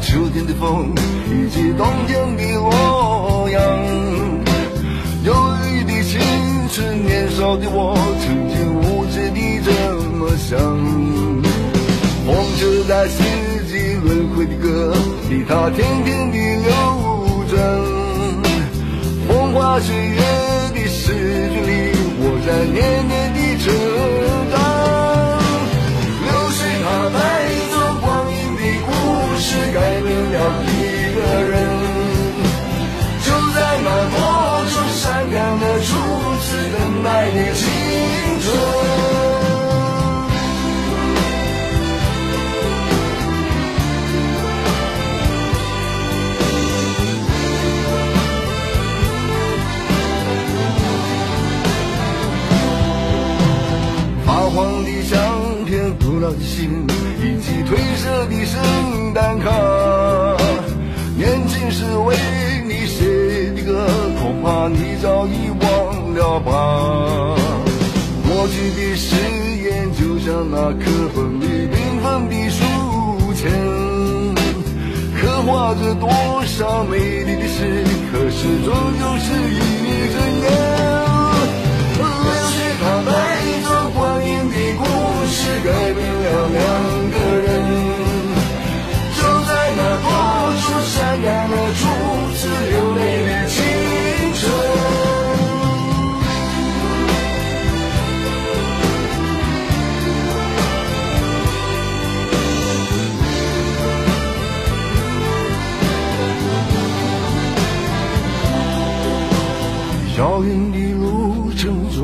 秋天的风，以及冬天的洛阳。忧郁的青春，年少的我，曾经无知地这么想。风车在四季轮回的歌里，它天天地流转。风花雪月的诗句里，我在年年的成长。心、以及褪色的圣诞卡。年轻时为你写的歌，恐怕你早已忘了吧。过去的誓言，就像那课本里缤纷的书签，刻画着多少美丽的诗，可是终究是一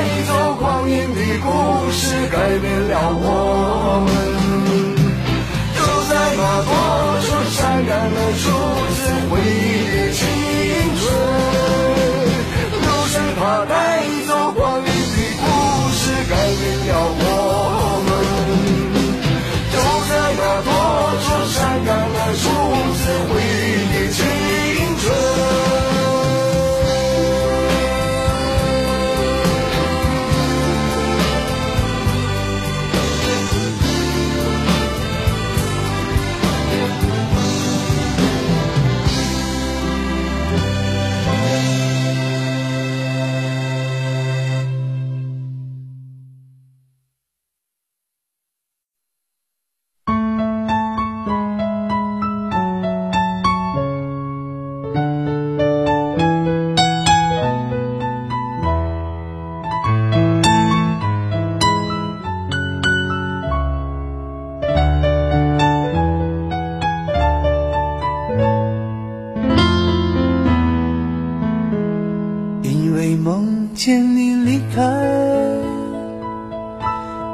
的故事，改变了我们。